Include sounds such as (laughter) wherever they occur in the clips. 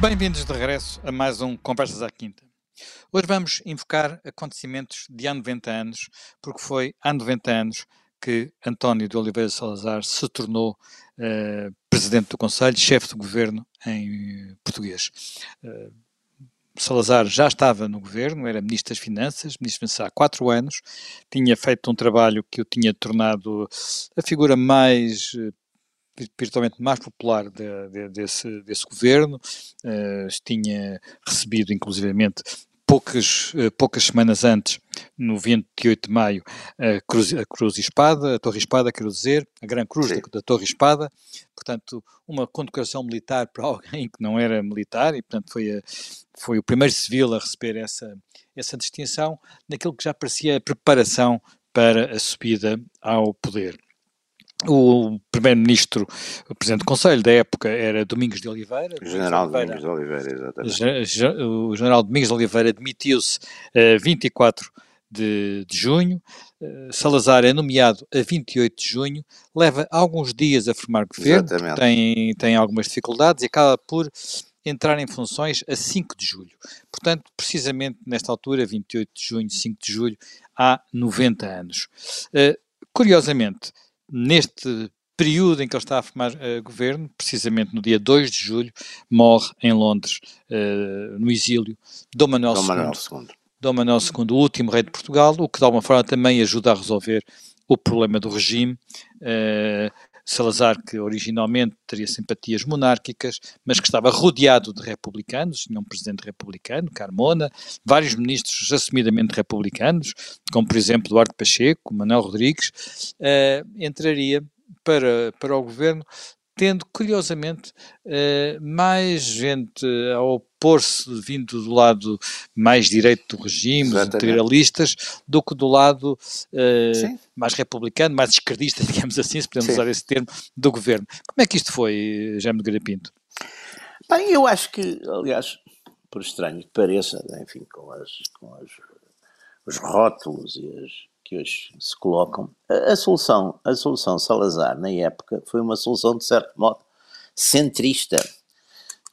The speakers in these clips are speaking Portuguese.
Bem-vindos de regresso a mais um Conversas à Quinta. Hoje vamos invocar acontecimentos de há 90 anos, porque foi há 90 anos que António de Oliveira Salazar se tornou uh, presidente do Conselho, chefe de governo em português. Uh, Salazar já estava no governo, era Ministro das Finanças, Ministro das Finanças há quatro anos, tinha feito um trabalho que o tinha tornado a figura mais eh, virtualmente mais popular de, de, desse, desse governo, uh, tinha recebido inclusivamente poucas, uh, poucas semanas antes, no 28 de maio, a Cruz, a Cruz e Espada, a Torre Espada, quero dizer, a Gran Cruz da, da, Torre Espada, portanto, uma condecoração militar (laughs) para alguém que não era militar, e portanto foi, a, foi o primeiro civil a receber essa, essa distinção, naquilo que já parecia a preparação para a subida ao poder. O primeiro-ministro, o presidente do Conselho da época era Domingos de Oliveira. O general Domingos de Oliveira, exatamente. O general Domingos de Oliveira demitiu-se a 24 de, de junho. Uh, Salazar é nomeado a 28 de junho, leva alguns dias a formar governo, tem, tem algumas dificuldades e acaba por entrar em funções a 5 de julho. Portanto, precisamente nesta altura, 28 de junho, 5 de julho, há 90 anos. Uh, curiosamente, neste período em que ele está a formar uh, governo, precisamente no dia 2 de julho, morre em Londres, uh, no exílio, Dom Manuel, Dom Manuel II. Dom Manuel II, o último rei de Portugal, o que de alguma forma também ajuda a resolver o problema do regime. Uh, Salazar, que originalmente teria simpatias monárquicas, mas que estava rodeado de republicanos, tinha um presidente republicano, Carmona, vários ministros assumidamente republicanos, como por exemplo Eduardo Pacheco, Manuel Rodrigues, uh, entraria para, para o governo tendo, curiosamente, uh, mais gente a opor-se vindo do lado mais direito do regime, os integralistas, do que do lado uh, mais republicano, mais esquerdista, (laughs) digamos assim, se podemos Sim. usar esse termo, do governo. Como é que isto foi, Jaime de Garapinto? Bem, eu acho que, aliás, por estranho que pareça, enfim, com, as, com as, os rótulos e as que hoje se colocam, a, a, solução, a solução Salazar na época foi uma solução de certo modo centrista,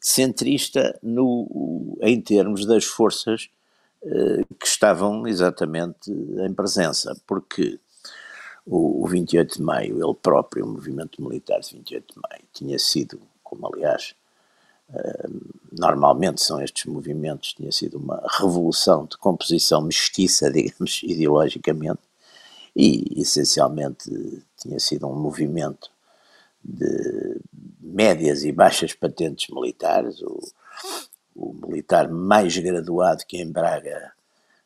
centrista no, em termos das forças eh, que estavam exatamente em presença, porque o, o 28 de maio, ele próprio, o movimento militar de 28 de maio, tinha sido, como aliás normalmente são estes movimentos, tinha sido uma revolução de composição mestiça, (laughs) digamos, ideologicamente, e essencialmente tinha sido um movimento de médias e baixas patentes militares. O, o militar mais graduado que em Braga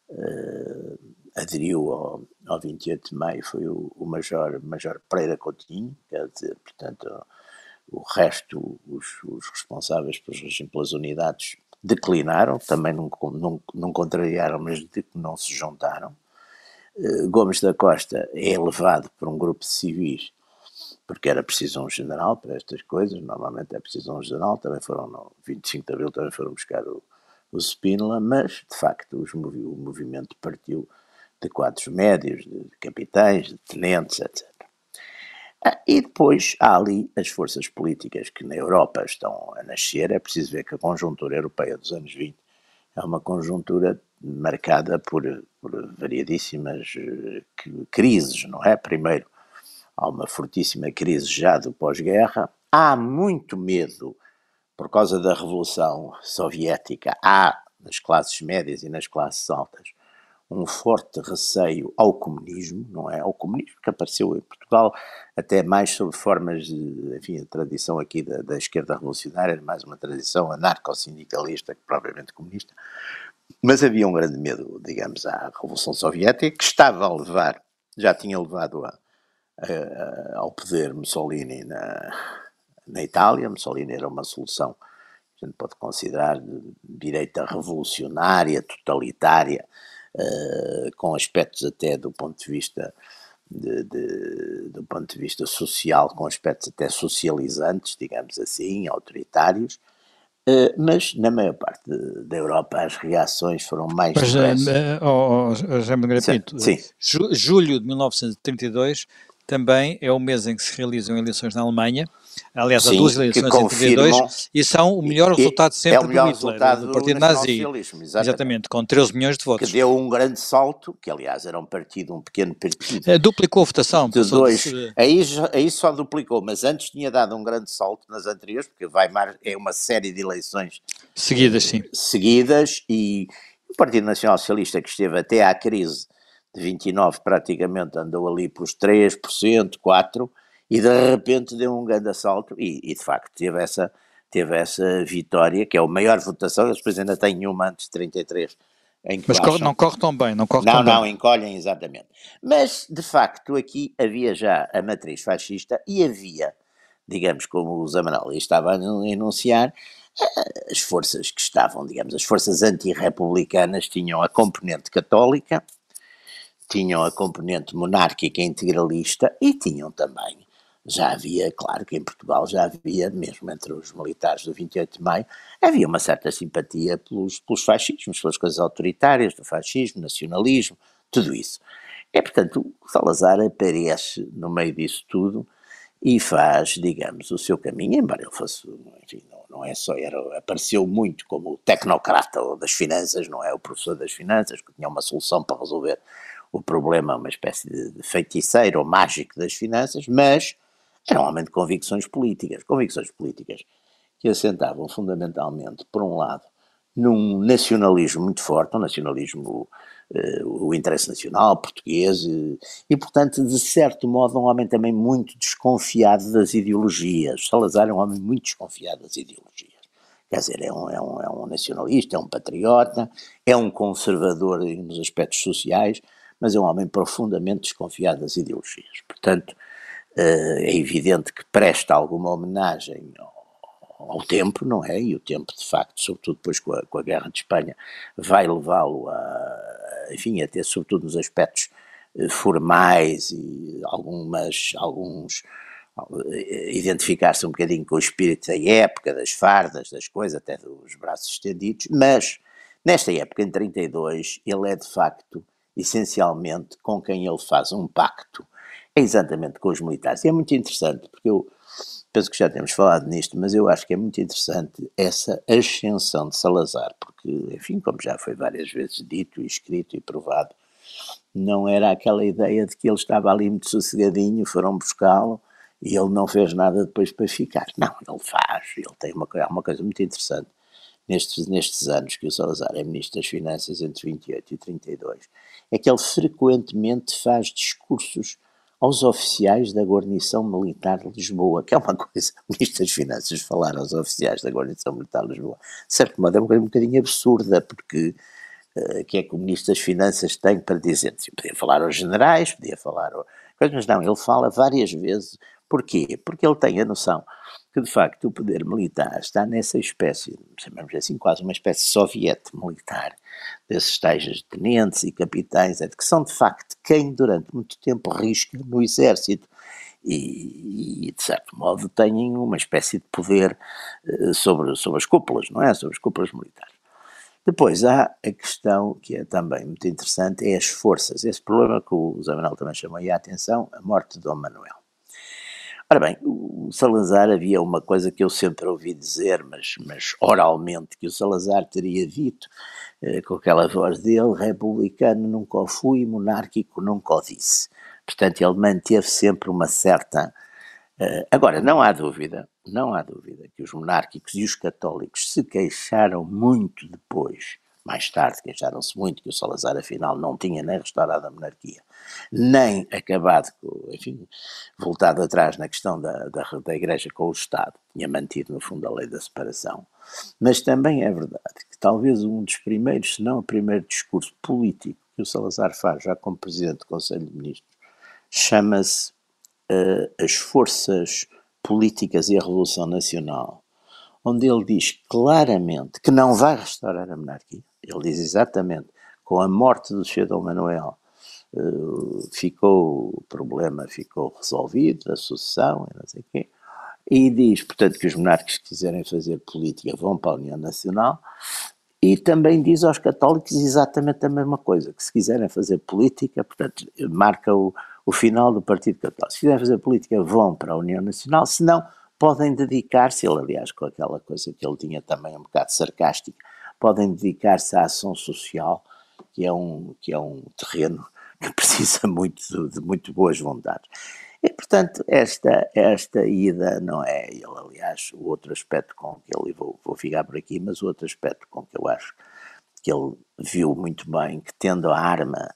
uh, aderiu ao, ao 28 de maio foi o, o Major, Major Pereira Coutinho, quer dizer, portanto, o resto, os, os responsáveis pelas, pelas unidades declinaram, também não, não, não contrariaram, mas de que não se juntaram. Uh, Gomes da Costa é levado por um grupo de civis, porque era preciso um general para estas coisas, normalmente é preciso um general, também foram no 25 de Abril, também foram buscar o, o Spínola, mas de facto os, o movimento partiu de quadros médios, de capitães, de tenentes, etc. Ah, e depois há ali as forças políticas que na Europa estão a nascer. É preciso ver que a conjuntura europeia dos anos 20 é uma conjuntura marcada por, por variadíssimas eh, crises, não é? Primeiro, há uma fortíssima crise já do pós-guerra. Há muito medo por causa da Revolução Soviética. Há nas classes médias e nas classes altas um forte receio ao comunismo, não é? Ao comunismo que apareceu em Portugal, até mais sob formas de, enfim, a tradição aqui da, da esquerda revolucionária mais uma tradição anarco-sindicalista que propriamente comunista, mas havia um grande medo, digamos, à Revolução Soviética, que estava a levar, já tinha levado a, a, ao poder Mussolini na, na Itália, Mussolini era uma solução que a gente pode considerar de direita revolucionária, totalitária, uh, com aspectos até do ponto de vista de, de, do ponto de vista social, com aspectos até socializantes, digamos assim, autoritários, uh, mas na maior parte de, da Europa as reações foram mais. Mas, uh, oh, oh, Jaime Grapito, sim, sim. julho de 1932 também é o mês em que se realizam eleições na Alemanha. Aliás, Sim, há duas eleições em 32 e são o melhor resultado sempre é o melhor do Hitler, do Partido Nazi. Exatamente. exatamente, com 13 milhões de votos. Que deu um grande salto, que aliás era um partido, um pequeno partido. É, duplicou a votação. De dois. De... Aí, aí só duplicou, mas antes tinha dado um grande salto nas anteriores, porque Weimar é uma série de eleições seguidas, sim. Seguidas e o Partido Nacional Socialista que esteve até à crise de 29 praticamente andou ali pelos 3%, 4%, e de repente deu um grande assalto e, e, de facto teve essa, teve essa vitória, que é a maior votação, eles depois ainda têm uma antes de 33. Mas corre, não corre tão bem, não corre não, tão não, bem. encolhem exatamente. Mas, de facto, aqui havia já a matriz fascista e havia, digamos, como o Zamanoli estava a enunciar, eh, as forças que estavam, digamos, as forças antirrepublicanas tinham a componente católica, tinham a componente monárquica integralista e tinham também, já havia, claro que em Portugal já havia, mesmo entre os militares do 28 de maio, havia uma certa simpatia pelos, pelos fascismos, pelas coisas autoritárias do fascismo, nacionalismo, tudo isso. E, portanto, Salazar aparece no meio disso tudo e faz, digamos, o seu caminho, embora ele fosse, enfim, não, não é só, era, apareceu muito como tecnocrata das finanças, não é o professor das finanças, que tinha uma solução para resolver o problema, uma espécie de feiticeiro ou mágico das finanças, mas era um homem de convicções políticas, convicções políticas que assentavam fundamentalmente, por um lado, num nacionalismo muito forte, um nacionalismo, uh, o interesse nacional português, e, e, portanto, de certo modo, um homem também muito desconfiado das ideologias. Salazar é um homem muito desconfiado das ideologias. Quer dizer, é um, é um, é um nacionalista, é um patriota, é um conservador nos aspectos sociais, mas é um homem profundamente desconfiado das ideologias. Portanto, eh, é evidente que presta alguma homenagem ao, tempo, não é? E o tempo, de facto, sobretudo depois com a, com a Guerra de Espanha, vai levá-lo a, enfim, a ter, sobretudo nos aspectos eh, formais e algumas, alguns eh, identificar-se um bocadinho com o espírito da época, das fardas, das coisas, até dos braços estendidos, mas nesta época, em 32, ele é de facto essencialmente com quem ele faz um pacto, é exatamente com os militares. E é muito interessante, porque eu penso que já temos falado nisto, mas eu acho que é muito interessante essa ascensão de Salazar, porque, enfim, como já foi várias vezes dito escrito e provado, não era aquela ideia de que ele estava ali muito sossegadinho, foram buscá-lo e ele não fez nada depois para ficar. Não, ele faz, ele tem uma, uma coisa muito interessante nestes, nestes anos que o Salazar é Ministro das Finanças, entre 28 e 32, é que ele frequentemente faz discursos aos oficiais da guarnição militar de Lisboa, que é uma (laughs) coisa, o Ministro das Finanças falar aos oficiais da guarnição militar de Lisboa, de certo modo é uma coisa um bocadinho absurda, porque uh, que é que o Ministro das Finanças tem para dizer? Podia falar aos generais, podia falar, ao, mas não, ele fala várias vezes, porquê? Porque ele tem a noção que de facto o poder militar está nessa espécie, chamamos assim, quase uma espécie soviete militar, desses tais tenentes e capitães, é de que são de facto quem durante muito tempo risca no exército e, e, de certo modo têm uma espécie de poder uh, sobre, sobre as cúpulas, não é? Sobre as cúpulas militares. Depois há a questão que é também muito interessante, é as forças. Esse problema que o Zé Manuel também chamou a atenção, a morte de Dom Manuel. Ora bem, o Salazar havia uma coisa que eu sempre ouvi dizer, mas, mas oralmente, que o Salazar teria dito, eh, com aquela voz dele, republicano nunca o fui, monárquico nunca o disse. Portanto, ele manteve sempre uma certa... Eh, agora, não há dúvida, não há dúvida que os monárquicos e os católicos se queixaram muito depois mais tarde queixaram-se muito que o Salazar, afinal, não tinha nem restaurado a monarquia, nem acabado, enfim, voltado atrás na questão da, da, da Igreja com o Estado, tinha mantido, no fundo, a lei da separação. Mas também é verdade que talvez um dos primeiros, se não o primeiro discurso político que o Salazar faz, já como Presidente do Conselho de Ministros, chama-se uh, As Forças Políticas e a Revolução Nacional, onde ele diz claramente que não vai restaurar a monarquia, ele diz exatamente, com a morte do Sr. Dom Manuel, uh, ficou o problema ficou resolvido, a sucessão, não sei quê, e diz, portanto, que os monarcas que quiserem fazer política vão para a União Nacional, e também diz aos católicos exatamente a mesma coisa, que se quiserem fazer política, portanto, marca o, o final do Partido Católico. Se quiserem fazer política, vão para a União Nacional, se não, podem dedicar-se, ele aliás com aquela coisa que ele tinha também um bocado sarcástica, podem dedicar-se à ação social, que é um, que é um terreno (laughs) que precisa muito de, de muito boas vontades. E, portanto, esta, esta ida não é, ele, aliás, o outro aspecto com que ele, vou, vou ficar por aqui, mas o outro aspecto com que eu acho que ele viu muito bem, que tendo a arma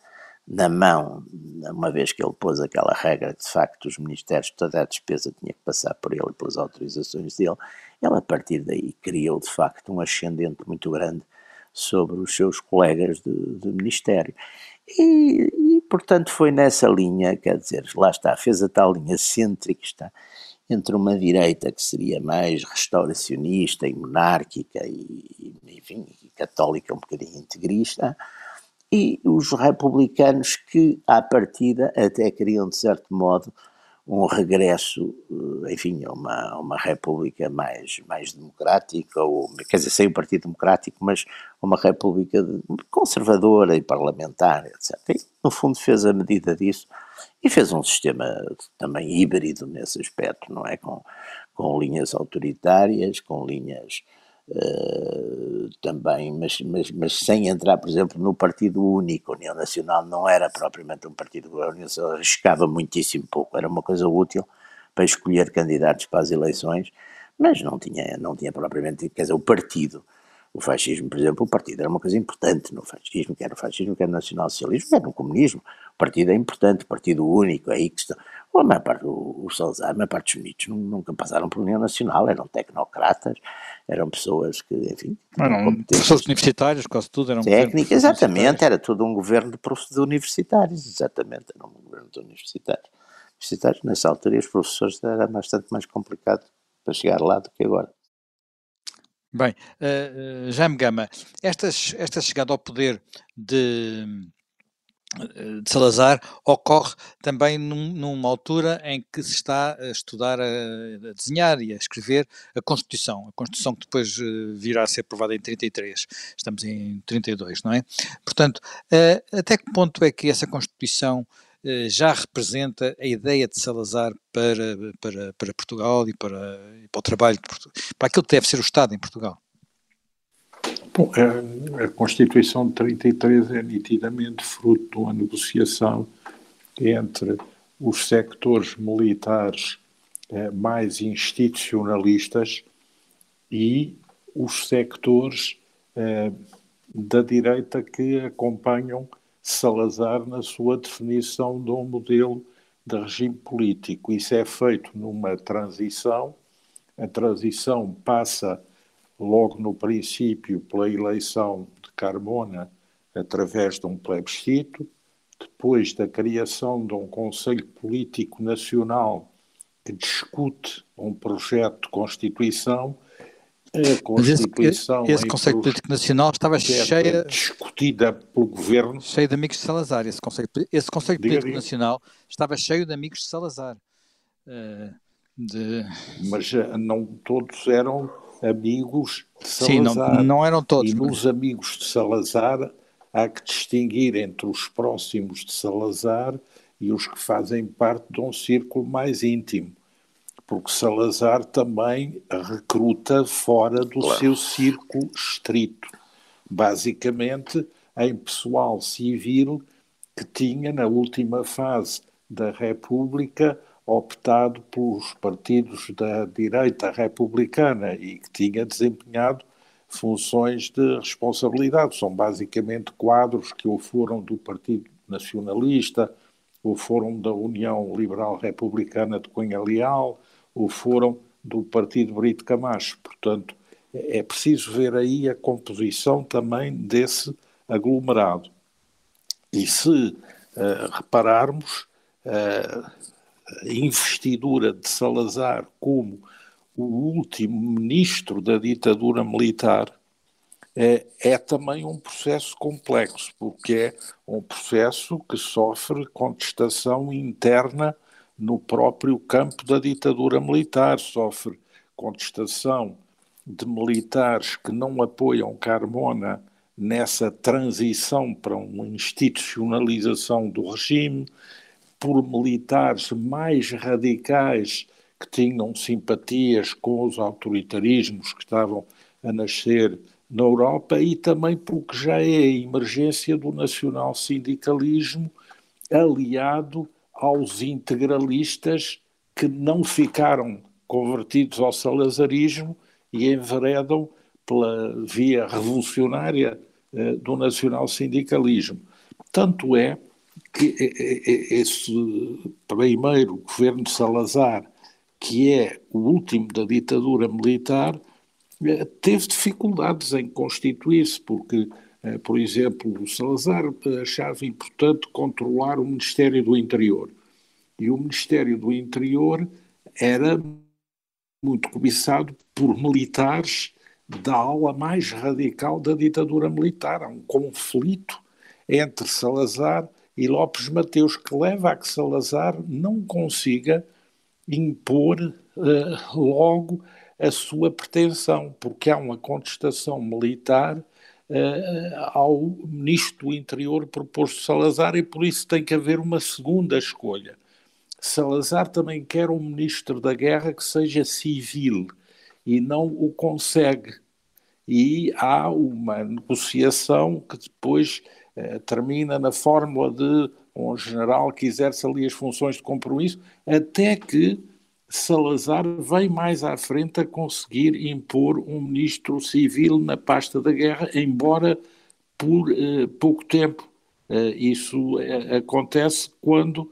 na mão, uma vez que ele pôs aquela regra que de facto os ministérios, toda a despesa tinha que passar por ele e pelas autorizações dele, ele a partir daí criou de facto um ascendente muito grande sobre os seus colegas de, de ministério. E, e, portanto foi nessa linha, quer dizer, lá está, fez a tal linha cêntrica entre uma direita que seria mais restauracionista e monárquica e, enfim, católica um bocadinho integrista, e os republicanos que, à partida, até queriam, de certo modo, um regresso, eh, enfim, a uma, uma república mais, mais democrática, ou, quer dizer, sem o Partido Democrático, mas uma república conservadora e parlamentar, etc. E, no fundo, fez a medida disso e fez um sistema também híbrido nesse aspecto, não é? Com, com linhas autoritárias, com linhas Uh, também, mas, mas, mas, sem entrar, por exemplo, no partido único. A União Nacional não era propriamente um partido, a União Nacional arriscava muitíssimo pouco, era uma coisa útil para escolher candidatos para as eleições, mas não tinha, não tinha propriamente, quer dizer, o partido. O fascismo, por exemplo, o partido era uma coisa importante no fascismo, quer o fascismo, quer o nacionalsocialismo, quer no comunismo. O partido é importante, o partido único, é aí que está. A maior parte, o, o Salazar, a maior parte dos ministros nunca passaram por União Nacional, eram tecnocratas, eram pessoas que, enfim... Eram professores universitários, quase tudo eram... Técnica, exatamente, era tudo um governo de, de universitários, exatamente, era um governo de universitários. Universitários, nessa altura, os professores era bastante mais complicado para chegar lá do que agora. Bem, uh, Jaime Gama, esta, esta chegada ao poder de de Salazar ocorre também num, numa altura em que se está a estudar, a, a, desenhar e a escrever a Constituição, a Constituição que depois virá a ser aprovada em 33, estamos em 32, não é? Portanto, uh, até que ponto é que essa Constituição já representa a ideia de Salazar para, para, para Portugal e para, para o trabalho, para aquilo que deve ser o Estado em Portugal? Bom, a, a Constituição de 33 é nitidamente fruto de uma negociação entre os sectores militares eh, mais institucionalistas e os sectores eh, da direita que acompanham Salazar na sua definição de um modelo de regime político. Isso é feito numa transição. A transição passa logo no princípio pela eleição de Carmona através de um plebiscito, depois da criação de um Conselho Político Nacional que discute um projeto de Constituição. A Constituição. Esse, esse Conselho Político Nacional estava cheia. discutida pelo governo. Cheio de amigos de Salazar. Esse Conselho, esse Conselho Político Nacional estava cheio de amigos de Salazar. Uh, de... Mas uh, não todos eram amigos de Salazar. Sim, não, não eram todos. E nos amigos de Salazar há que distinguir entre os próximos de Salazar e os que fazem parte de um círculo mais íntimo. Porque Salazar também recruta fora do claro. seu círculo estrito. Basicamente, em pessoal civil que tinha, na última fase da República, optado pelos partidos da direita republicana e que tinha desempenhado funções de responsabilidade. São basicamente quadros que ou foram do Partido Nacionalista, ou foram da União Liberal Republicana de Cunha Leal, ou foram do Partido Brito Camacho. Portanto, é preciso ver aí a composição também desse aglomerado. E se uh, repararmos, uh, investidura de Salazar como o último ministro da ditadura militar é, é, também um processo complexo, porque é um processo que sofre contestação interna no próprio campo da ditadura militar, sofre contestação de militares que não apoiam Carmona nessa transição para uma institucionalização do regime, por militares mais radicais que tinham simpatias com os autoritarismos que estavam a nascer na Europa e também porque já é a emergência do nacional-sindicalismo aliado aos integralistas que não ficaram convertidos ao salazarismo e enveredam pela via revolucionária eh, do nacional-sindicalismo. Tanto é que esse primeiro governo de Salazar, que é o último da ditadura militar, eh, teve dificuldades em constituir-se, porque, eh, por exemplo, Salazar achava importante controlar o Ministério do Interior. E o Ministério do Interior era muito cobiçado por militares da ala mais radical da ditadura militar. Há um conflito entre Salazar e Lopes Mateus que leva a que Salazar não consiga impor uh, logo a sua pretensão, porque há uma contestação militar ao ministro do Interior proposto Salazar e por isso tem que haver uma segunda escolha. Salazar também quer um ministro da guerra que seja civil e não o consegue. E há uma negociação que depois eh, termina na fórmula de um general que exerce ali as funções de compromisso, até que Salazar vem mais à frente a conseguir impor um ministro civil na pasta da guerra, embora por eh, pouco tempo. Eh, isso eh, acontece quando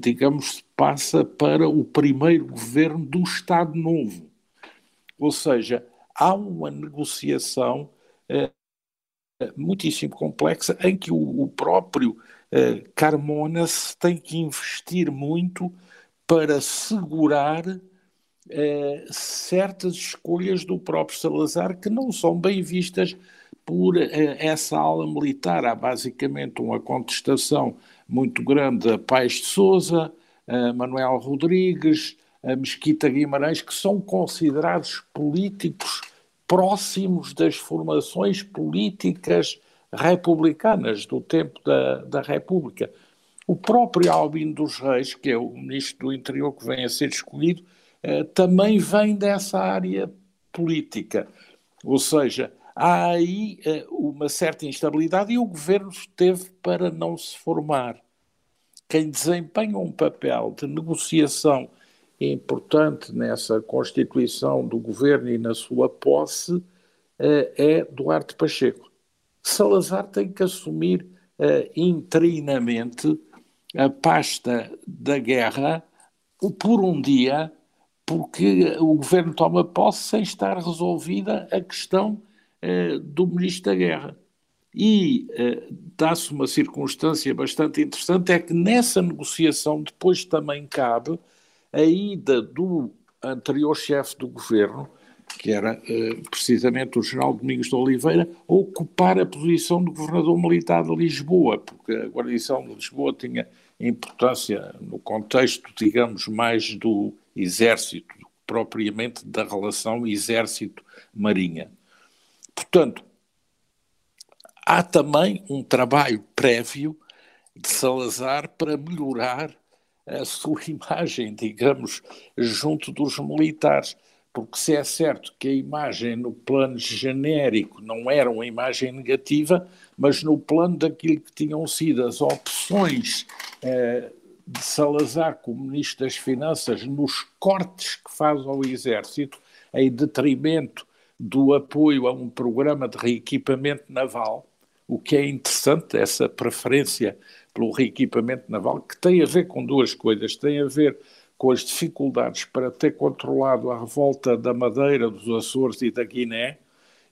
digamos, passa para o primeiro governo do Estado Novo. Ou seja, há uma negociação muitíssimo complexa em que o, o próprio Carmona se tem que investir muito para segurar eh, certas escolhas do próprio Salazar que não são bem vistas por eh, essa ala militar. Há basicamente uma contestação muito grande a Pais de Souza, a Manuel Rodrigues, a Mesquita Guimarães, que são considerados políticos próximos das formações políticas republicanas do tempo da, da República. O próprio Albino dos Reis, que é o ministro do Interior que vem a ser escolhido, eh, também vem dessa área política. Ou seja, há aí uh, uma certa instabilidade e o governo esteve para não se formar. Quem desempenha um papel de negociação importante nessa constituição do governo e na sua posse uh, é Duarte Pacheco. Salazar tem que assumir interinamente a pasta da guerra por um dia, porque o governo toma posse sem estar resolvida a questão eh, do Ministro da Guerra. E eh, dá-se uma circunstância bastante interessante, é que nessa negociação depois também cabe a ida do anterior chefe do governo, que era eh, precisamente o general Domingos de Oliveira, ocupar a posição do governador militar de Lisboa, porque a guarnição de Lisboa tinha importância no contexto, digamos, mais do exército, propriamente da relação exército-marinha. Portanto, há também um trabalho prévio de Salazar para melhorar a sua (laughs) imagem, digamos, junto dos militares. Porque se é certo que a imagem no plano genérico não era uma imagem negativa, mas no plano daquilo que tinham sido as opções de Salazar como Ministro das Finanças nos cortes que faz ao Exército, em detrimento do apoio a um programa de reequipamento naval, o que é interessante, essa preferência pelo reequipamento naval, que tem a ver com duas coisas. Tem a ver com as dificuldades para ter controlado a revolta da Madeira, dos Açores e da Guiné,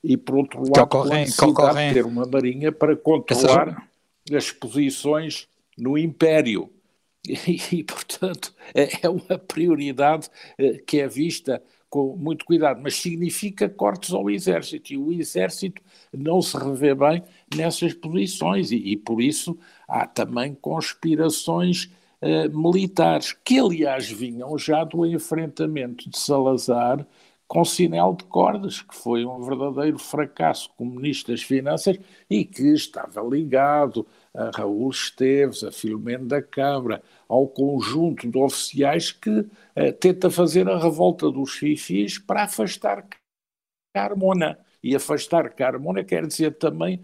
e por outro lado, com a necessidade de ter uma marinha para controlar Essa... as posições no Império. (laughs) E, e, portanto, é, é uma prioridade eh, que é vista com muito cuidado, mas significa cortes ao exército. E o exército não se revê bem nessas posições. E, e por isso há também conspirações eh, militares que aliás vinham já do enfrentamento de Salazar com Sinel de Cordas, que foi um verdadeiro fracasso como ministro das Finanças e que estava ligado a Raul Esteves, a Filomeno da Câmara, ao conjunto de oficiais que eh, tenta fazer a revolta dos fifis para afastar Carmona. E afastar Carmona quer dizer também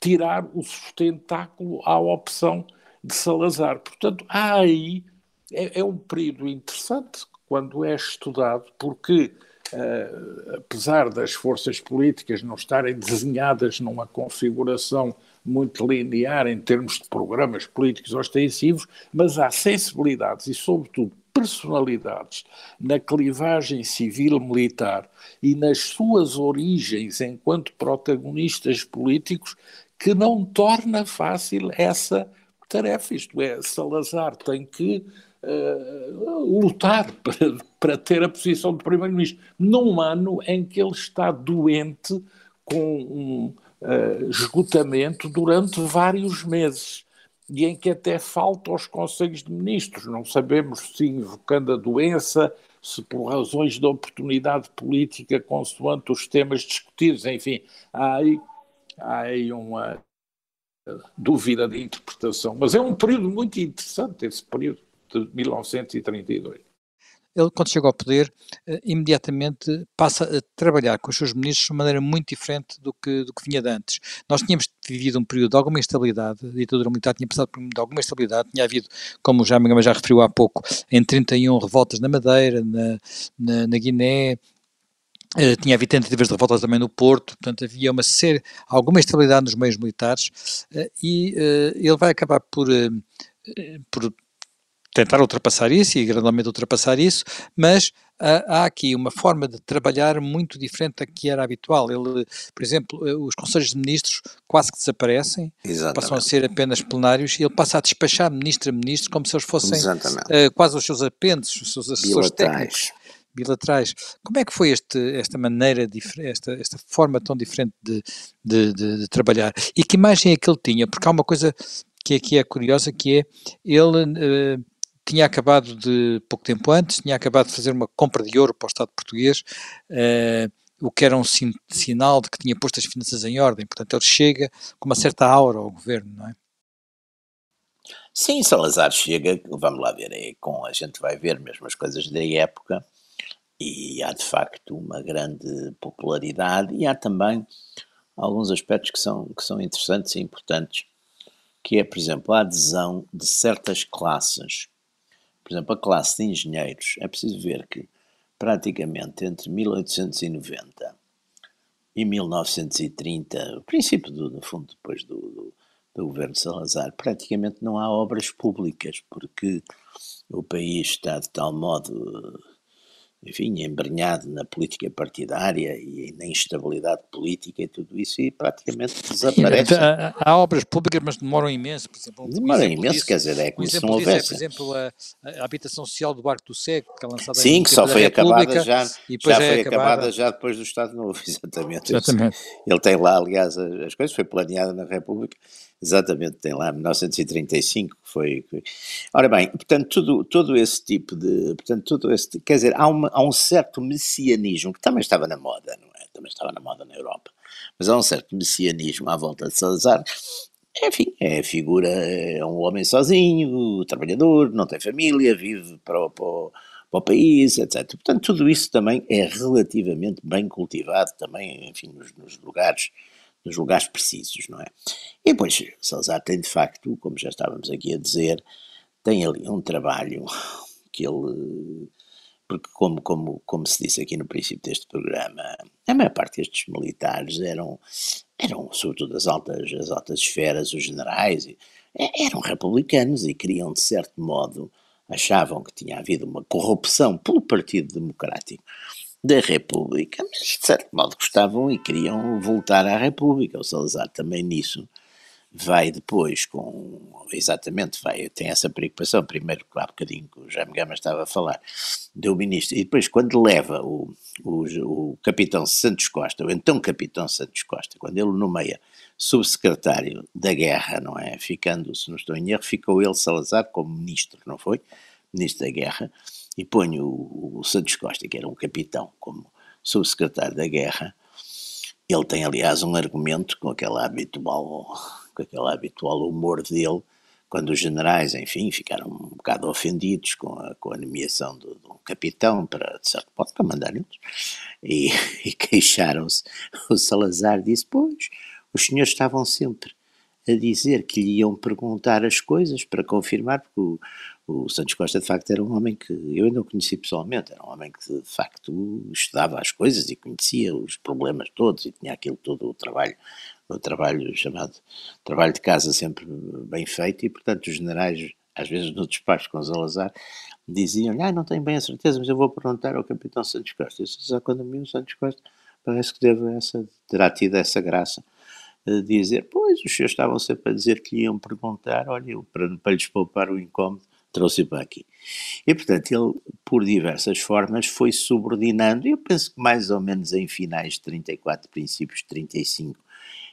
tirar o sustentáculo à opção de Salazar. Portanto, há aí, é, é um período interessante quando é estudado, porque uh, apesar das forças políticas não estarem desenhadas numa configuração muito linear em termos de programas políticos ostensivos, mas há sensibilidades e, sobretudo, personalidades na clivagem civil-militar e nas suas origens enquanto protagonistas políticos que não torna fácil essa tarefa. Isto é, Salazar tem que uh, lutar (laughs) para, para ter a posição de primeiro-ministro num ano em que ele está doente com um uh, esgotamento durante vários meses e em que até falta aos conselhos de ministros. Não sabemos se invocando a doença, se por razões de oportunidade política, consoante os temas discutidos, enfim, há aí, há aí uma dúvida de interpretação. Mas é um período muito interessante, esse período de 1932. Ele, quando chega ao poder, uh, imediatamente passa a trabalhar com os seus ministros de uma maneira muito diferente do que, do que vinha de antes. Nós tínhamos vivido um período de alguma instabilidade, a ditadura militar tinha passado por de alguma instabilidade, tinha havido, como já já referiu há pouco, em 31 revoltas na Madeira, na, na, na Guiné, Uh, tinha havido tentativas de revoltas também no Porto, portanto havia uma série, alguma estabilidade nos meios militares uh, e uh, ele vai acabar por, por tentar ultrapassar isso e gradualmente ultrapassar isso, mas há aqui uma forma de trabalhar muito diferente da que era habitual. Ele, por exemplo, os conselhos de ministros quase que desaparecem, Exatamente. passam a ser apenas plenários e ele passa a despachar ministro a ministro como se eles fossem uh, quase os seus apêndices, os seus assessores técnicos bilaterais. Como é que foi este, esta maneira, esta, esta forma tão diferente de, de, de, de, trabalhar? E que imagem é que ele tinha? Porque há uma coisa que aqui é curiosa, que é, ele uh, tinha acabado de, pouco tempo antes, tinha acabado de fazer uma compra de ouro para o Estado português, uh, o que era um sin sinal de que tinha posto as finanças em ordem. Portanto, ele chega com uma certa aura ao governo, não é? Sim, Salazar chega, vamos lá ver, é com, a gente vai ver mesmo as coisas da época, e há de facto uma grande popularidade e há também alguns aspectos que são, que são interessantes e importantes, que é, por exemplo, a adesão de certas classes. Por exemplo, a classe de engenheiros. É preciso ver que praticamente entre 1890 e 1930, o princípio do, no fundo, depois do, do, do governo Salazar, praticamente não há obras públicas, porque o país está de tal modo enfim, embrenhado na política partidária e na instabilidade política e tudo isso, e praticamente desaparece. Há, há obras públicas, mas demoram imenso, por exemplo. Demoram imenso, disso, quer dizer, é como se não houvesse. É, por exemplo, a, a, habitação social do Barco do Cego, que é lançada Sim, que só foi acabada já, já foi é acabada já depois do Estado Novo, (laughs) exatamente. exatamente. Ele tem lá, aliás, as coisas, foi planeada na República, Exatamente, tem lá 1935 que foi. Ora bem, portanto, tudo, todo esse tipo de. Portanto, todo esse, quer dizer, há, uma, há um certo messianismo que também estava na moda, não é? Também estava na moda na Europa. Mas há um certo messianismo à volta de Salazar. Enfim, é figura, é um homem sozinho, trabalhador, não tem família, vive para o, para o, para o país, etc. Portanto, tudo isso também é relativamente bem cultivado também, enfim, nos, nos lugares nos lugares precisos, não é? E depois, Salazar tem de facto, como já estávamos aqui a dizer, tem ali um trabalho que ele. Porque, como, como, como se disse aqui no princípio deste programa, a maior parte destes militares eram, eram sobretudo as altas, as altas esferas, os generais, eram republicanos e queriam, de certo modo, achavam que tinha havido uma corrupção pelo Partido Democrático da República, mas de certo modo gostavam e queriam voltar à República. O Salazar também nisso vai depois com, exatamente, vai, tem essa preocupação, primeiro, há bocadinho que o Jaime Gama estava a falar, do ministro, e depois quando leva o, o, o capitão Santos Costa, o então capitão Santos Costa, quando ele nomeia subsecretário da guerra, não é, ficando, se não estou em erro, ficou ele Salazar como ministro, não foi? Ministro da guerra, e ponho o, o Santos Costa, que era um capitão, como subsecretário da guerra, ele tem, aliás, um argumento com aquela habitual, com aquele habitual humor dele, quando os generais, enfim, ficaram um bocado ofendidos com a, com a nomeação de, de um capitão para, de certo modo, para mandar eles, e, (laughs) e queixaram-se. O Salazar disse, pois, os senhores estavam sempre a dizer que lhe iam perguntar as coisas para confirmar, porque o, o Santos Costa de facto era um homem que eu ainda o conheci pessoalmente, era um homem que de facto estudava as coisas e conhecia os problemas todos e tinha aquilo todo o trabalho, o trabalho chamado trabalho de casa sempre bem feito e portanto os generais às vezes no despacho com Salazar diziam ah não tenho bem a certeza mas eu vou perguntar ao capitão Santos Costa, isso já quando me o Santos Costa parece que deve essa, terá tido essa graça de dizer, pois os senhores estavam sempre a dizer que iam perguntar, olha, para, para lhes poupar o incómodo, trouxe para aqui. E, portanto, ele, por diversas formas, foi subordinando, eu penso que mais ou menos em finais de 34, princípios de 35,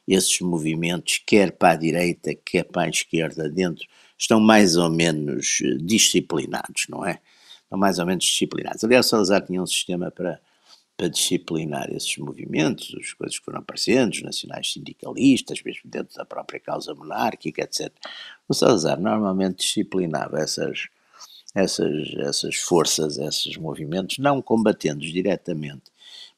esses movimentos, quer para a direita, quer para a esquerda, dentro, estão mais ou menos eh, disciplinados, não é? Estão mais ou menos disciplinados. Aliás, Salazar tinha um sistema para para disciplinar esses movimentos, as coisas que foram aparecendo, os nacionais sindicalistas, mesmo dentro da própria causa monárquica, etc. O Salazar normalmente disciplinava essas, essas, essas forças, esses movimentos, não combatendo-os diretamente,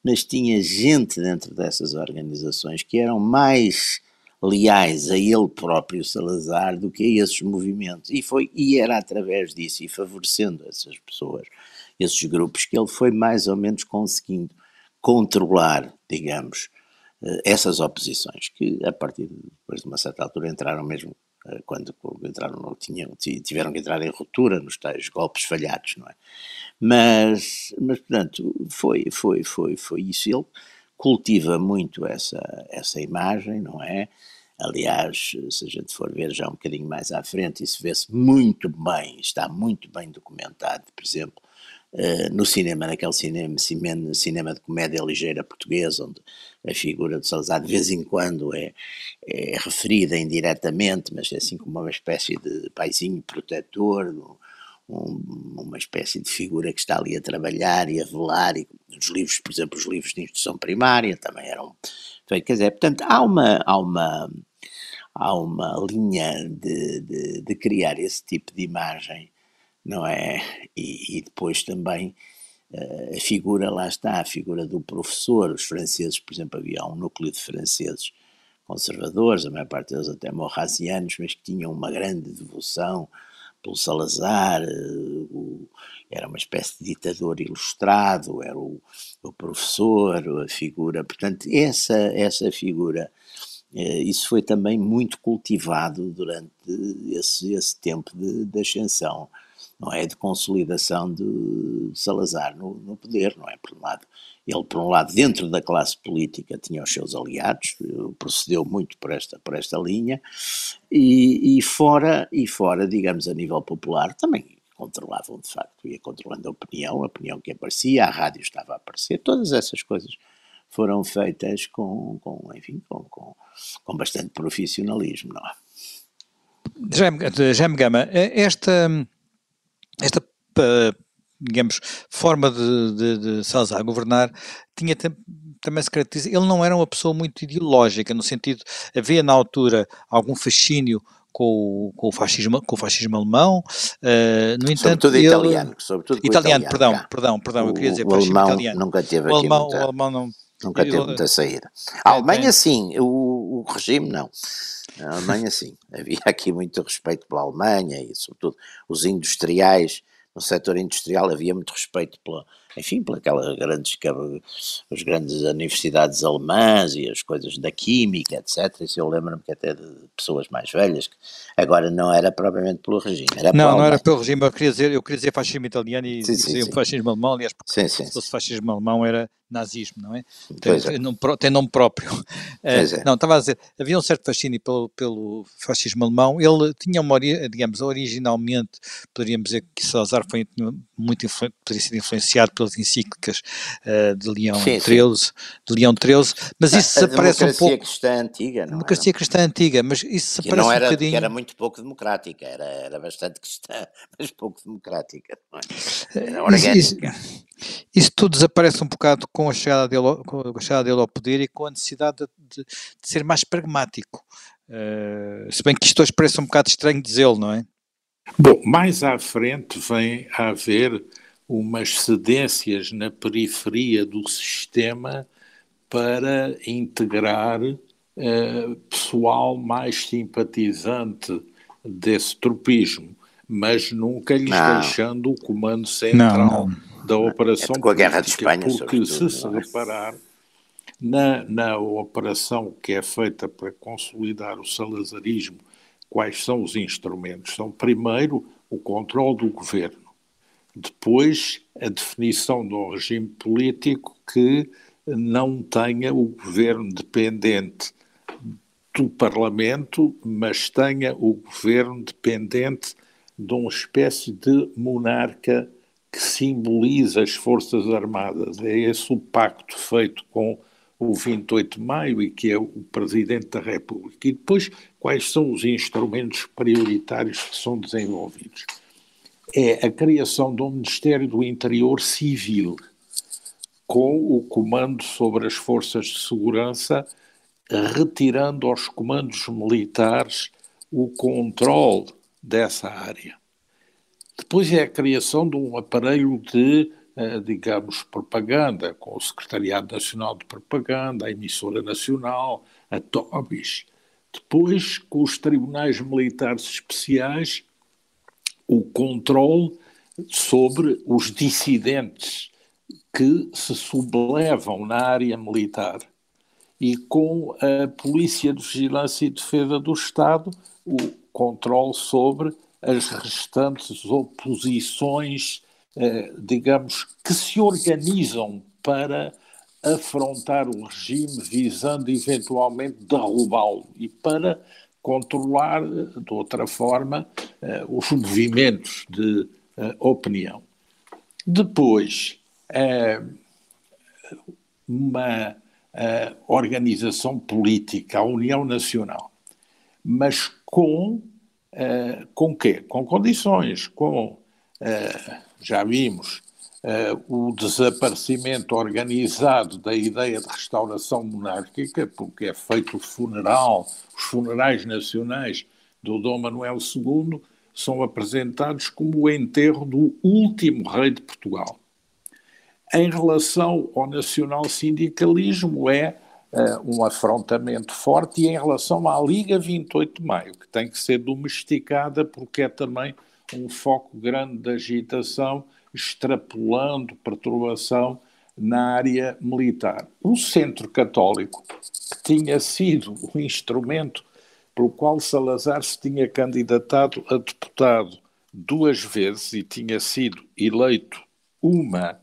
mas tinha gente dentro dessas organizações que eram mais leais a ele próprio, Salazar, do que a esses movimentos. E, foi, e era através disso, e favorecendo essas pessoas, esses grupos, que ele foi mais ou menos conseguindo controlar, digamos, eh, essas oposições, que a partir de, depois de uma certa altura entraram mesmo, eh, quando, entraram, tinham, tiveram que entrar em ruptura nos tais golpes falhados, não é? Mas, mas portanto, foi, foi, foi, foi isso. Ele cultiva muito essa, essa imagem, não é? Aliás, se a gente for ver já um bocadinho mais à frente, isso vê-se muito bem, está muito bem documentado, por exemplo, Uh, no cinema, naquele cinema, cinema, cinema de comédia ligeira português, onde a figura de Salazar de vez em quando é, é referida indiretamente, mas é assim como uma espécie de paizinho protetor, um, uma espécie de figura que está ali a trabalhar e a velar, e os livros, por exemplo, os livros de instrução primária também eram feitos, quer dizer, portanto, há uma, há uma, há uma linha de, de, de criar esse tipo de imagem não é? E, e depois também uh, a figura, lá está, a figura do professor. Os franceses, por exemplo, havia um núcleo de franceses conservadores, a maior parte deles até morrasianos, mas que tinham uma grande devoção pelo Salazar, uh, o, era uma espécie de ditador ilustrado, era o, o professor, a figura, portanto, essa, essa figura eh, isso foi também muito cultivado durante esse, esse tempo de, de ascensão não é, de consolidação de Salazar no, no, poder, não é? Por um lado, ele, por um lado, dentro da classe política tinha os seus aliados, procedeu muito por esta, por esta linha, e, e fora, e fora, digamos, a nível popular, também controlavam, de facto, ia controlando a opinião, a opinião que aparecia, a rádio estava a aparecer, todas essas coisas foram feitas com, com enfim, com, com, com bastante profissionalismo, não é? Jaime, Jaime Gama, esta esta, digamos, forma de, de, de Salazar governar tinha também se caracteriza, ele não era uma pessoa muito ideológica, no sentido, havia na altura algum fascínio com o, com o, fascismo, com o fascismo alemão, uh, no entanto... Sobretudo ele, italiano, sobretudo italiano, italiano, perdão, cá. perdão, perdão, o, eu queria dizer o fascismo alemão italiano. nunca teve o alemão, muita, o alemão não... Nunca teve muita saída. A Alemanha sim, o, o regime não. A Alemanha, sim. (laughs) Havia aqui muito respeito pela Alemanha e, sobretudo, os industriais. No setor industrial havia muito respeito pela, enfim, pelas grandes, as grandes universidades alemãs e as coisas da química, etc. Isso eu lembro-me que até de pessoas mais velhas, que agora não era propriamente pelo regime. Era não, não era pelo regime, eu queria dizer, eu queria dizer fascismo italiano e sim, sim, sim. fascismo alemão, aliás, porque sim, sim, se fosse fascismo alemão era nazismo, não é? Tem, é. Nome, tem nome próprio. (laughs) É, é. Não, estava a dizer, havia um certo fascínio pelo, pelo fascismo alemão, ele tinha uma, digamos, originalmente, poderíamos dizer que Salazar foi muito, teria sido influenciado pelas encíclicas uh, de Leão sim, XIII, de Leão XIII, mas isso se aparece um pouco... cristã antiga, não Democracia era? cristã antiga, mas isso se aparece não era, um bocadinho... Que era muito pouco democrática, era, era bastante cristã, (laughs) mas pouco democrática, não é? Era orgânica. Isso, isso, isso tudo desaparece um bocado com a chegada dele, com a chegada dele ao poder e com a necessidade de, de, de ser mais pragmático. Uh, se bem que isto hoje parece um bocado estranho dizê-lo, não é? Bom, mais à frente vem a haver umas cedências na periferia do sistema para integrar uh, pessoal mais simpatizante desse tropismo, mas nunca lhes não. deixando o comando central não, não. Da operação é com a guerra de Espanha, porque se se é? reparar na, na operação que é feita para consolidar o salazarismo, quais são os instrumentos? São primeiro o controle do governo, depois a definição de um regime político que não tenha o governo dependente do Parlamento, mas tenha o governo dependente de uma espécie de monarca que simboliza as Forças Armadas. É esse o pacto feito com o 28 de maio e que é o Presidente da República. E depois, quais são os instrumentos prioritários que são desenvolvidos? É a criação um Ministério do Interior Civil, com o comando sobre as forças de segurança, retirando aos comandos militares o controle dessa área. Depois é a criação de um aparelho de, eh, digamos, propaganda, com o Secretariado Nacional de Propaganda, a Emissora Nacional, a TOBIS. Depois, com os tribunais militares especiais, o controle sobre os dissidentes que se sublevam na área militar e com a Polícia de Vigilância e Defesa do Estado o controle sobre as restantes oposições, eh, digamos, que se organizam para afrontar o regime visando eventualmente derrubá-lo e para controlar, de outra forma, eh, os movimentos de eh, opinião. Depois, uma organização política, a União Nacional, mas com, é, com quê? Com condições, com, já vimos, o desaparecimento organizado da ideia de restauração monárquica, porque é feito o funeral, os funerais nacionais do Dom Manuel II são apresentados como o enterro do último rei de Portugal. Em relação ao nacional-sindicalismo, é uh, um afrontamento forte, e em relação à Liga 28 de Maio, que tem que ser domesticada, porque é também um foco grande de agitação, extrapolando perturbação na área militar. O Centro Católico, que tinha sido o instrumento pelo qual Salazar se tinha candidatado a deputado duas vezes e tinha sido eleito uma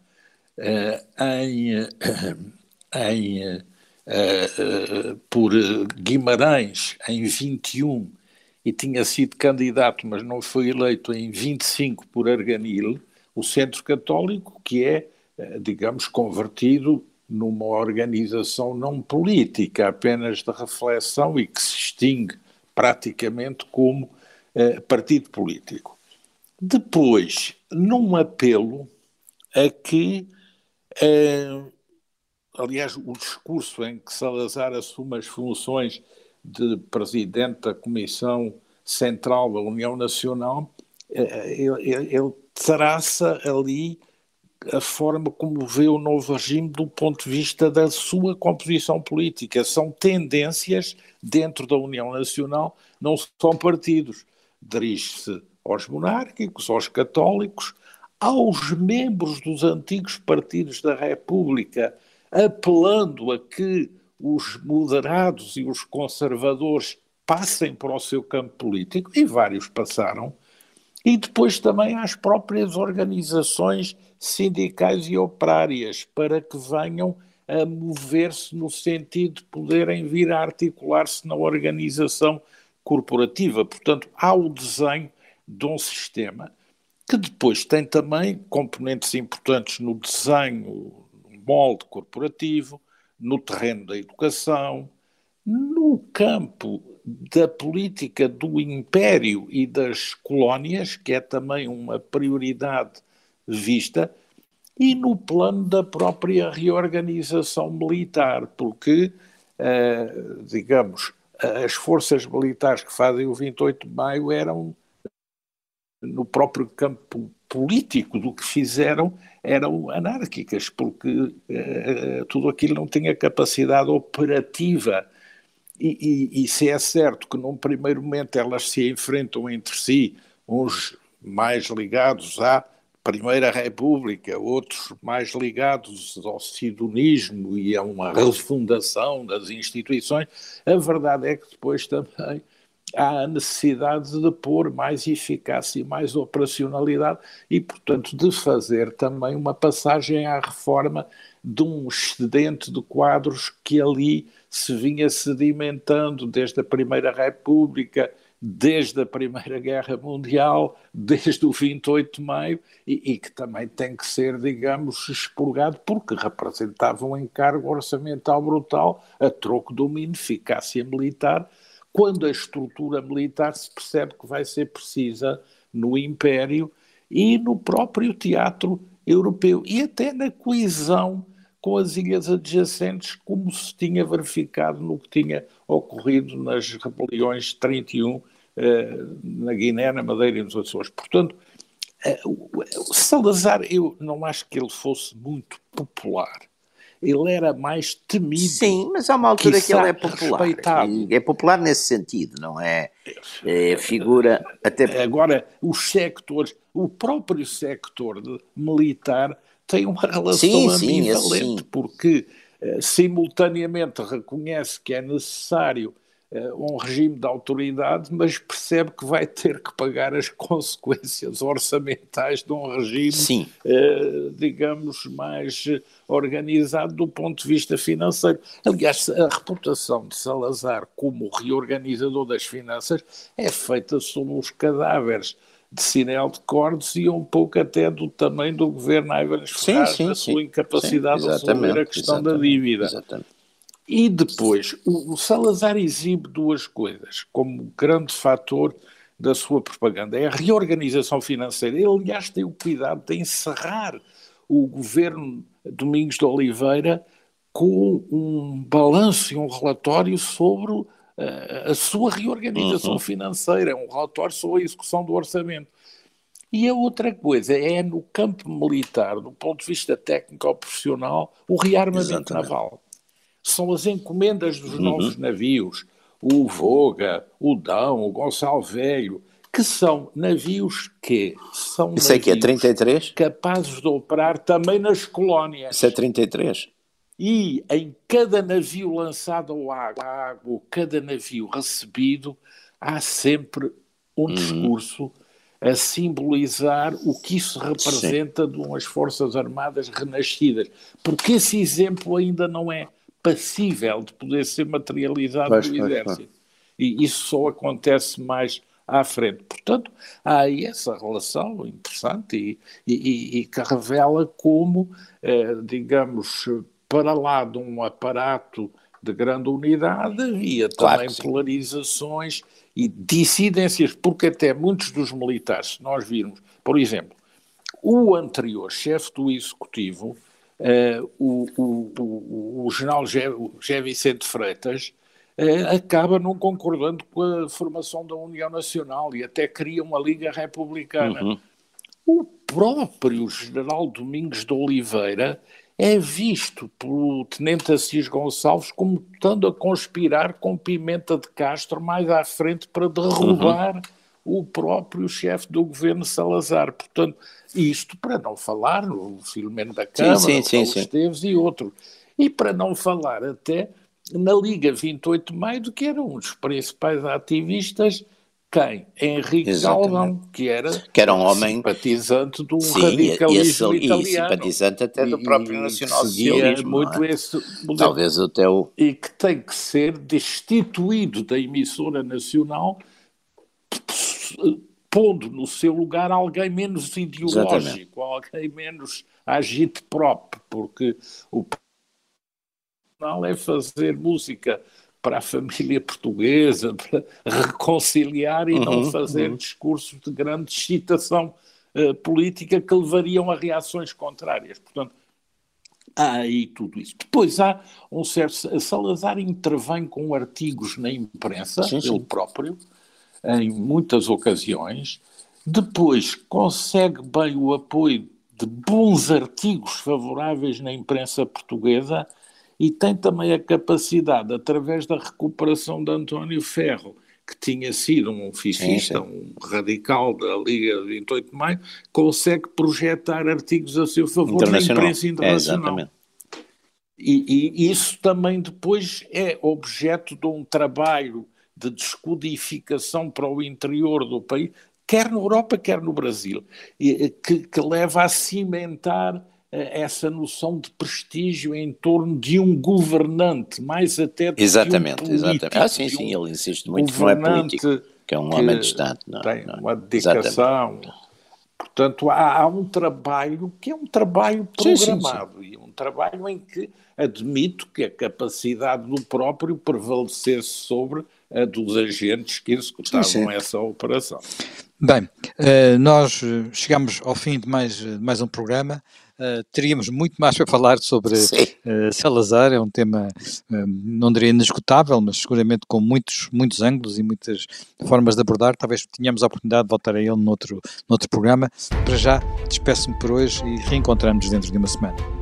eh, em, eh, em, eh, por Guimarães em 21 e tinha sido candidato, mas não foi eleito em 25 por Arganil, o Centro Católico, que é, digamos, convertido numa organização não política, apenas de reflexão e que se extingue praticamente como partido político. Depois, num apelo a que aliás, o discurso em que Salazar assume as funções de presidente da Comissão Central da União Nacional, é, ele, ele traça ali a forma como vê o novo regime do ponto de vista da sua composição política. São tendências dentro da União Nacional, não são partidos. Dirige-se aos monárquicos, aos católicos, aos membros dos antigos partidos da República, apelando a que os moderados e os conservadores passem para o seu campo político, e vários passaram, e depois também às próprias organizações sindicais e operárias, para que venham a mover-se no sentido de poderem vir a articular-se na organização corporativa. Portanto, há o desenho de um sistema que depois tem também componentes importantes no desenho, molde corporativo, no terreno da educação, no campo da política do império e das colónias, que é também uma prioridade vista, e no plano da própria reorganização militar, porque, eh, digamos, as forças militares que fazem o 28 de maio eram, no próprio campo político do que fizeram, eram anárquicas, porque uh, tudo aquilo não tinha capacidade operativa. E, e, e se é certo que num primeiro momento elas se enfrentam entre si, uns mais ligados à Primeira República, outros mais ligados ao sidonismo e a uma refundação das instituições, a verdade é que depois também há a necessidade de pôr mais eficácia e mais operacionalidade e, portanto, de fazer também uma passagem à reforma de um excedente de quadros que ali se vinha sedimentando desde a Primeira República desde a Primeira Guerra Mundial, desde o 28 de maio, e, e, que também tem que ser, digamos, expurgado, porque representava um encargo orçamental brutal a troco de uma ineficácia militar, quando a estrutura militar se percebe que vai ser precisa no Império e no próprio teatro europeu, e até na coesão com as ilhas adjacentes, como se tinha verificado no que tinha ocorrido nas rebeliões de 31 eh, na Guiné, na Madeira e nos Açores. Portanto, eh, o Salazar, eu não acho que ele fosse muito popular. Ele era mais temido. Sim, mas há uma altura que ele é popular. Respeitado. É popular nesse sentido, não é? É figura até. Agora, os sectores, o próprio sector militar tem uma relação sim, ambivalente, sim, porque uh, simultaneamente reconhece que é necessário eh, um regime de autoridade, mas percebe que vai ter que pagar as (laughs) consequências orçamentais de um regime, eh, digamos, mais organizado do ponto de vista financeiro. Aliás, a reputação de Salazar como reorganizador das finanças é feita sobre os cadáveres de Sinel de Cordes e um pouco até do tamanho do governo Ivan Ferraz, na sua incapacidade sim, de resolver a questão da dívida. Exatamente. E depois, o, o Salazar exibe duas coisas como grande fator da sua propaganda. É a reorganização financeira. Ele, aliás, tem o cuidado de encerrar o governo Domingos de Oliveira com um balanço e um relatório sobre uh, a sua reorganização uhum. financeira, um relatório sobre a execução do orçamento. E a outra coisa é no campo militar, do ponto de vista técnico ou profissional, o rearmamento Exatamente. naval são as encomendas dos uhum. novos navios, o Voga, o Dão, o Gonçalo Velho, que são navios que são Isso é que é 33? capazes de operar também nas colónias. Isso é 33? E em cada navio lançado ao água, ou cada navio recebido, há sempre um uhum. discurso a simbolizar o que isso representa Sim. de umas Forças Armadas renascidas. Porque esse exemplo ainda não é passível de poder ser materializado pois, no Exército. E isso só acontece mais à frente. Portanto, há aí essa relação interessante e, e, e que revela como, eh, digamos, para lá de um aparato de grande unidade havia claro também polarizações e dissidências, porque até muitos dos militares, se nós virmos, por exemplo, o anterior chefe do Executivo uh, o, o, o, general José Vicente Freitas uh, acaba não concordando com a formação da União Nacional e até cria uma Liga Republicana. Uhum. O próprio general Domingos de Oliveira é visto pelo tenente Assis Gonçalves como estando a conspirar com Pimenta de Castro mais à frente para derrubar uhum o próprio chefe do governo Salazar. Portanto, isto para não falar no Filomeno da Câmara, sim, sim, sim, Esteves e outros. E para não falar até na Liga 28 de Maio, que era um dos principais ativistas, quem? Henrique Galdão, que era, que era um homem simpatizante do Sim, radicalismo esse, italiano. E simpatizante até do próprio nacionalsocialismo. muito é? esse Talvez até o... E que tem que ser destituído da emissora nacional pondo no seu lugar alguém menos ideológico, Exatamente. alguém menos agite próprio, porque o personal é fazer música para a família portuguesa, para reconciliar e uhum, não fazer uhum. discursos de grande excitação uh, política que levariam a reações contrárias. Portanto, há aí tudo isso. Depois há um certo. Salazar intervém com artigos na imprensa, sim, sim. ele próprio, em muitas ocasiões. Depois consegue bem o apoio de bons artigos favoráveis na imprensa portuguesa e tem também a capacidade, através da recuperação de António Ferro, que tinha sido um fascista, um radical da Liga de 28 de Maio, consegue projetar artigos a seu favor na imprensa internacional. É, e, e, isso também depois é objeto de um trabalho de descodificação para o interior do país, quer na Europa, quer no Brasil, que, que leva a cimentar essa noção de prestígio em torno de um governante, mais até do exatamente, que um político. Exatamente, Ah, sim, sim, ele insiste muito que não é político, que é um homem de Estado. Não, tem não, uma dedicação. Exatamente. Portanto, há, há, um trabalho que é um trabalho programado sim, sim, sim. e um trabalho em que admito que a capacidade do próprio prevalecesse sobre dos agentes que executavam essa operação. Bem, eh, nós chegamos ao fim de mais, de mais um programa. Teríamos muito mais para falar sobre uh, Salazar, é um tema, não diria inesgotável, mas seguramente com muitos, muitos ângulos e muitas formas de abordar. Talvez tenhamos a oportunidade de voltar a ele noutro, noutro programa. Para já, despeço-me por hoje e reencontramos dentro de uma semana.